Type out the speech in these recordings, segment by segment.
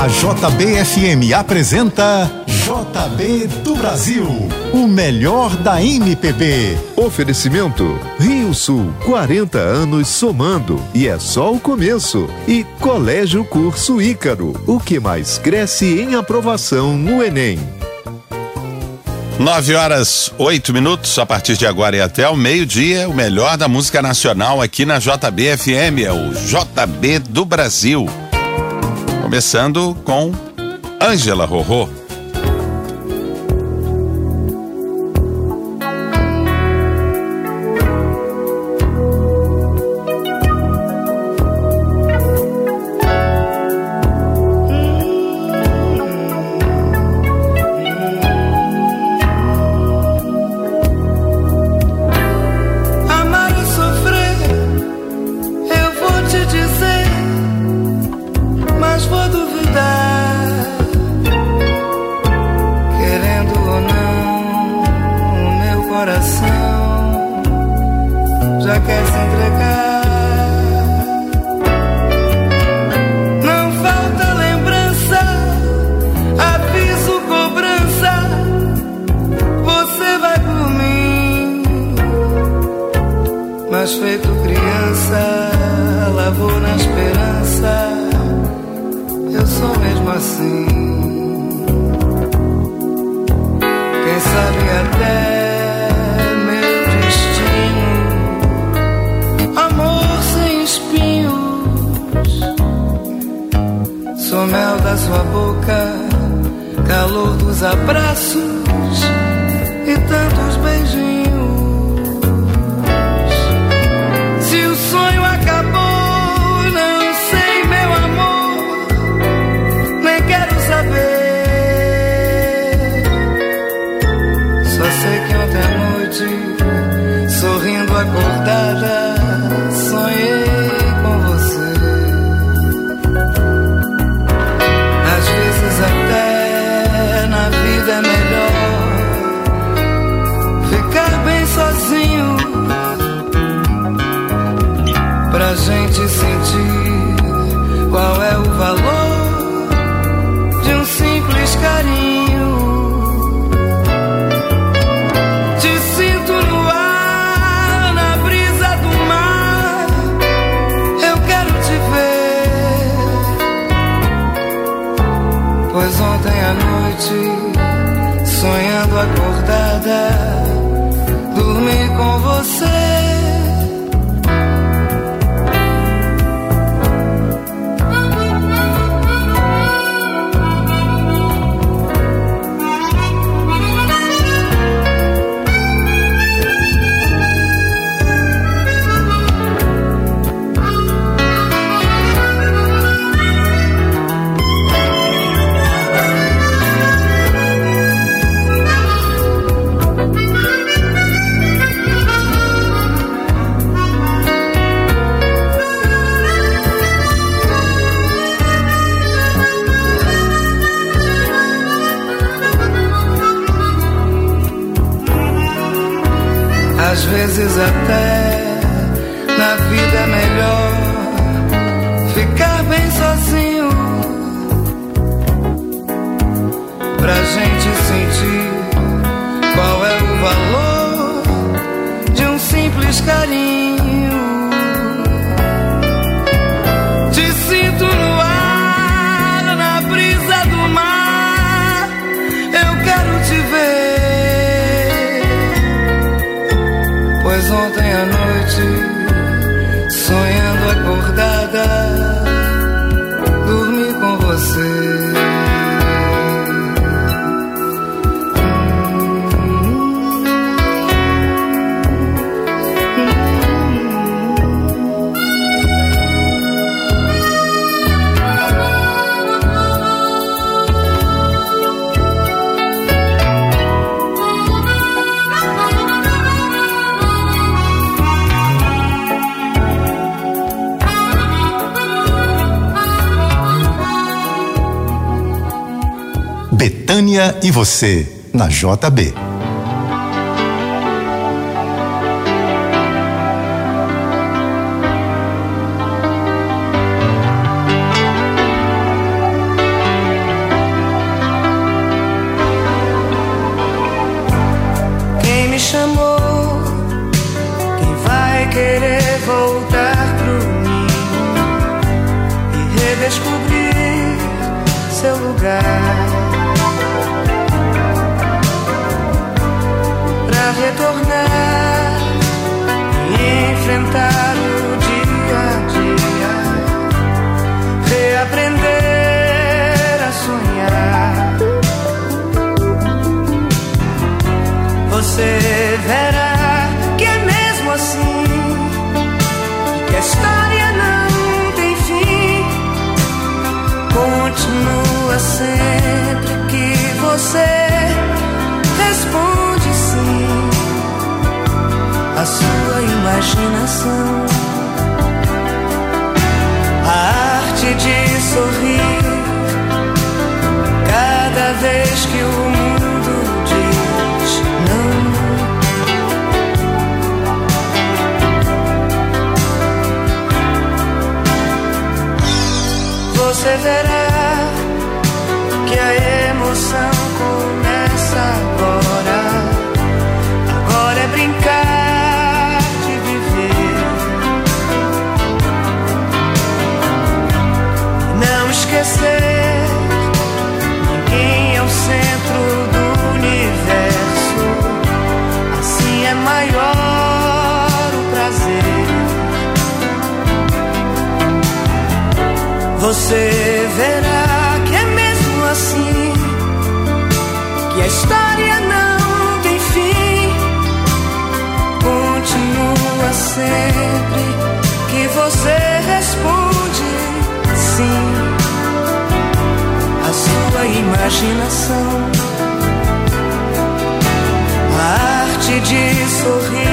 A JBFM apresenta JB do Brasil, o melhor da MPB. Oferecimento Rio Sul, 40 anos somando e é só o começo. E Colégio Curso Ícaro, o que mais cresce em aprovação no Enem. Nove horas, oito minutos, a partir de agora e até o meio-dia, o melhor da música nacional aqui na JBFM, é o JB do Brasil. Começando com Ângela Rorô. Sua boca, calor dos abraços pra gente sentir qual é o valor de um simples carinho. Te sinto no ar, na brisa do mar. Eu quero te ver. Pois ontem à noite, sonhando acordada, E você, na JB. sempre que você responde sim. A sua imaginação, a arte de sorrir, cada vez que o mundo diz não. Você verá diversão começa agora. Agora é brincar de viver. Não esquecer. imaginação. A arte de sorrir.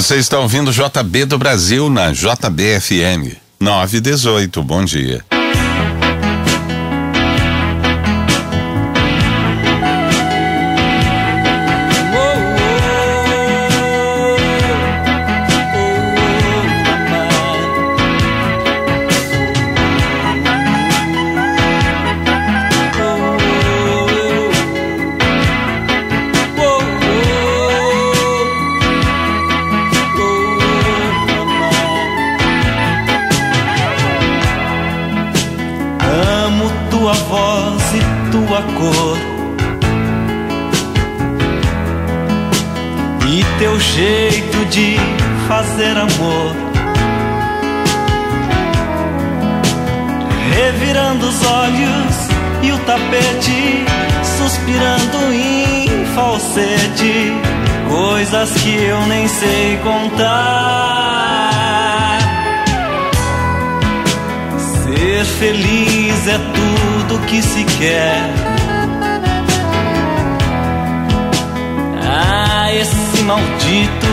Vocês estão ouvindo JB do Brasil na JBFM 918. Bom dia. Amor. Revirando os olhos e o tapete, suspirando em falsete, coisas que eu nem sei contar. Ser feliz é tudo que se quer. Ah, esse maldito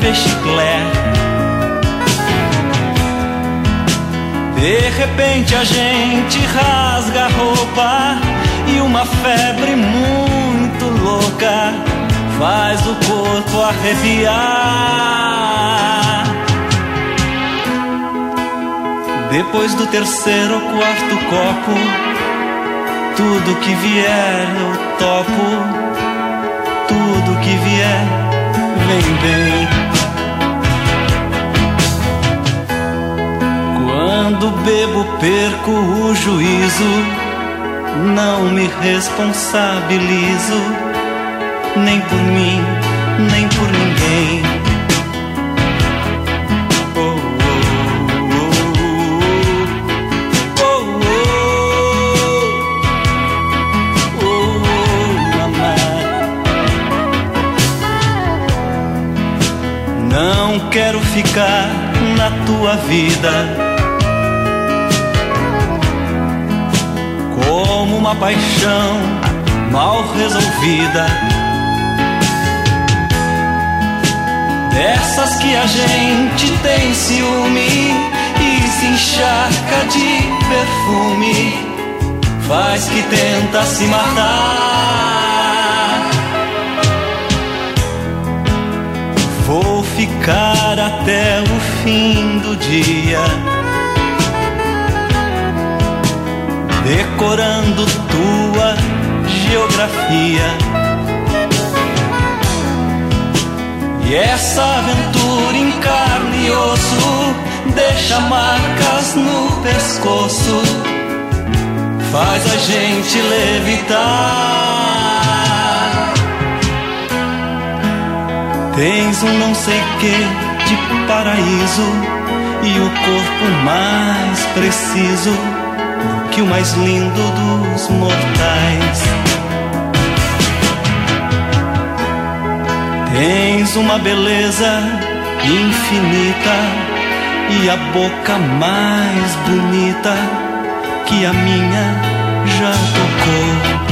fechiclé. De repente a gente rasga a roupa e uma febre muito louca faz o corpo arrepiar. Depois do terceiro ou quarto copo, tudo que vier eu topo, tudo que vier vem bem. Quando bebo, perco o juízo, não me responsabilizo, nem por mim, nem por ninguém. Oh, oh, oh. Não quero ficar na tua vida como uma paixão mal resolvida. Dessas que a gente tem ciúme e se encharca de perfume, faz que tenta se matar. Vou ficar até o fim do dia. Decorando tua geografia. E essa aventura em carne e osso deixa marcas no pescoço, faz a gente levitar. Tens um não sei que de paraíso e o corpo mais preciso que o mais lindo dos mortais. Tens uma beleza infinita e a boca mais bonita que a minha já tocou.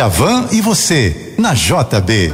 Djavan e você, na JB.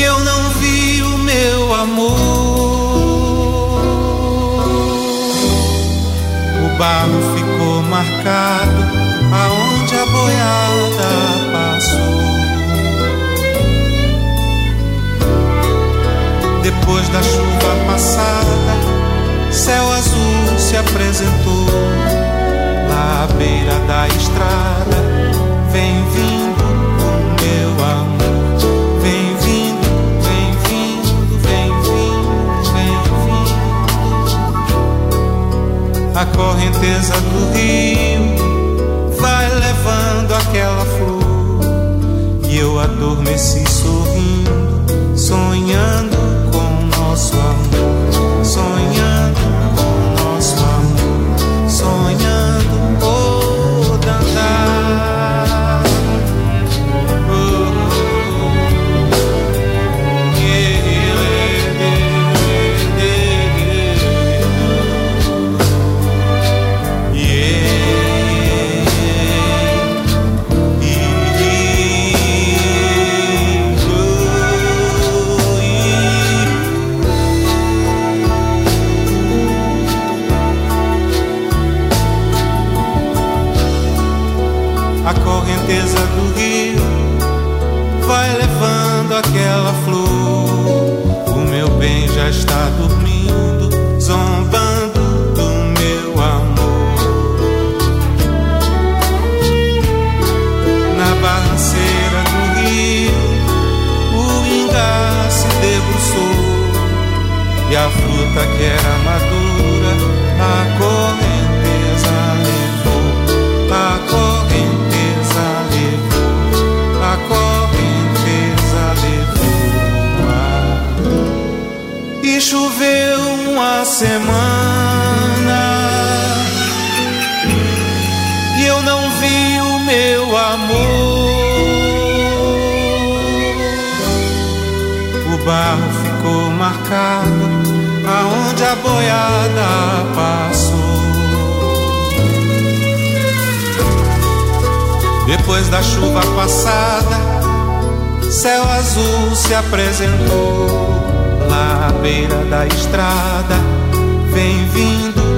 E eu não vi o meu amor. barro ficou marcado aonde a boiada passou. Depois da chuva passada, céu azul se apresentou lá beira da estrada. Vem vindo A correnteza do rio vai levando aquela flor. E eu adormeci sorrindo, sonhando com nosso amor, Depois da chuva passada, céu azul se apresentou à beira da estrada. Vem vindo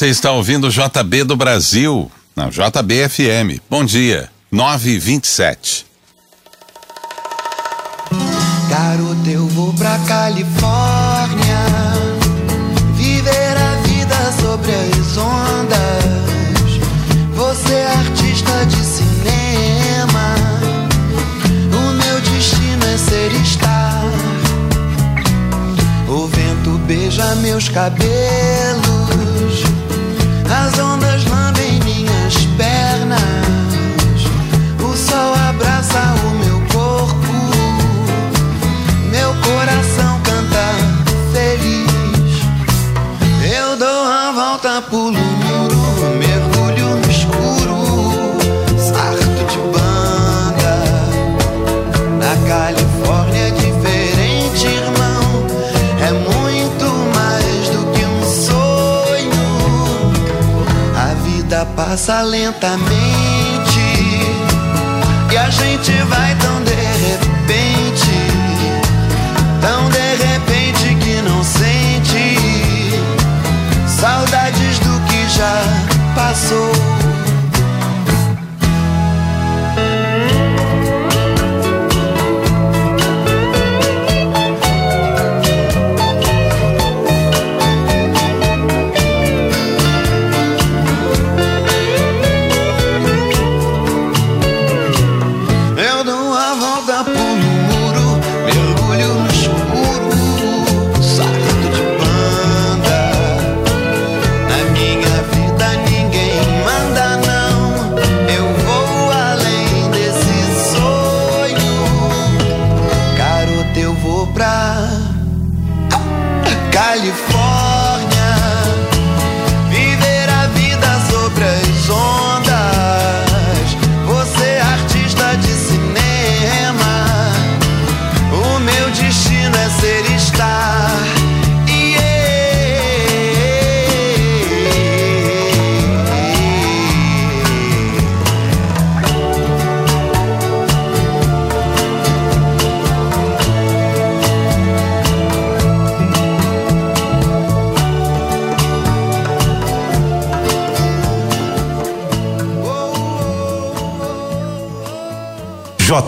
Você está ouvindo o JB do Brasil, na JBFM. Bom dia, 9h27. Garoto, eu vou pra Califórnia Viver a vida sobre as ondas Você é artista de cinema O meu destino é ser star O vento beija meus cabelos As passa lentamente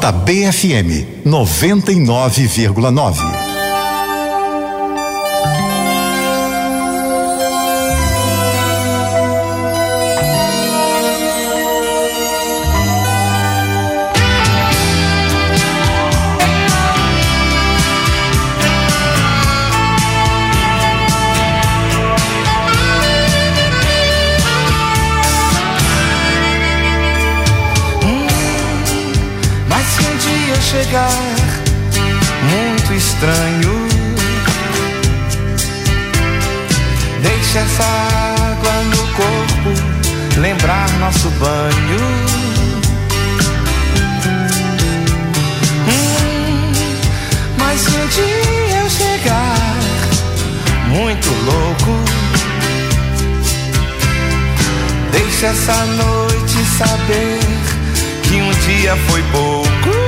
JBFM 99,9. Chegar muito estranho, deixe essa água no corpo lembrar nosso banho. Hum, mas um dia eu chegar muito louco, deixe essa noite saber que um dia foi pouco.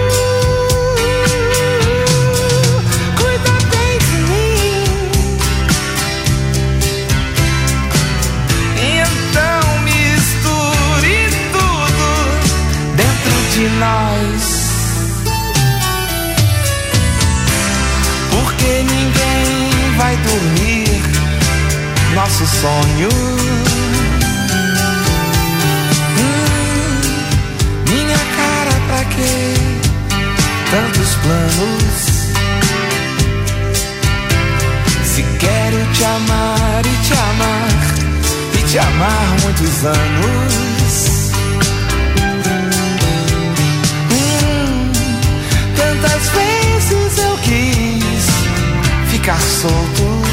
Nosso sonho. Hum, minha cara, pra quê? Tantos planos. Se quero te amar e te amar, e te amar muitos anos. Hum, tantas vezes eu quis ficar solto.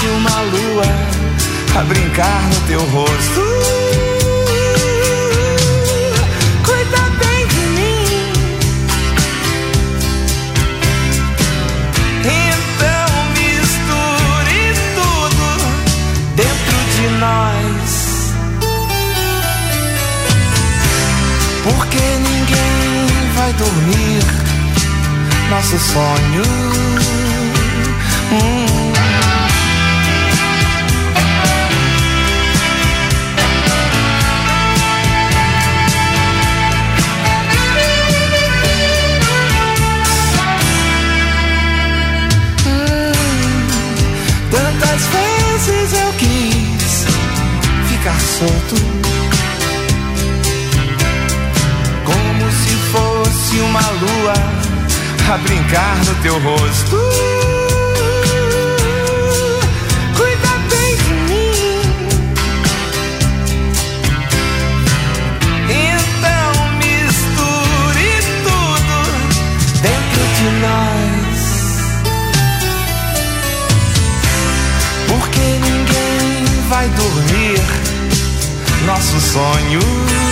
Fosse uma lua a brincar no teu rosto. Cuida bem de mim. Então misture tudo dentro de nós. Porque ninguém vai dormir nosso sonho. Fosse uma lua a brincar no teu rosto. Cuida bem de mim. Então misture tudo dentro de nós. Porque ninguém vai dormir nosso sonho.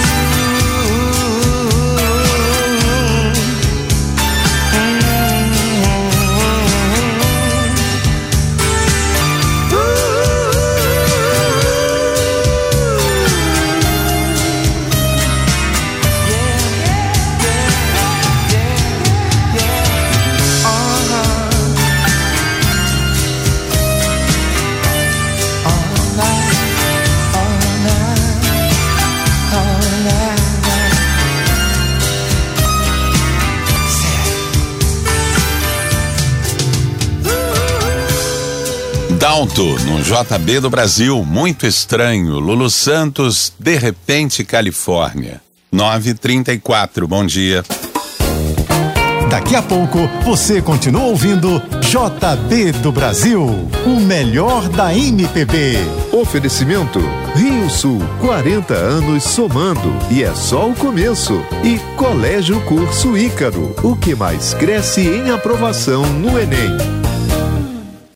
Dalto, no JB do Brasil, muito estranho. Lulu Santos, de repente, Califórnia. 934. Bom dia. Daqui a pouco você continua ouvindo JB do Brasil, o melhor da MPB. Oferecimento Rio Sul, 40 anos somando e é só o começo. E Colégio Curso Ícaro, o que mais cresce em aprovação no Enem.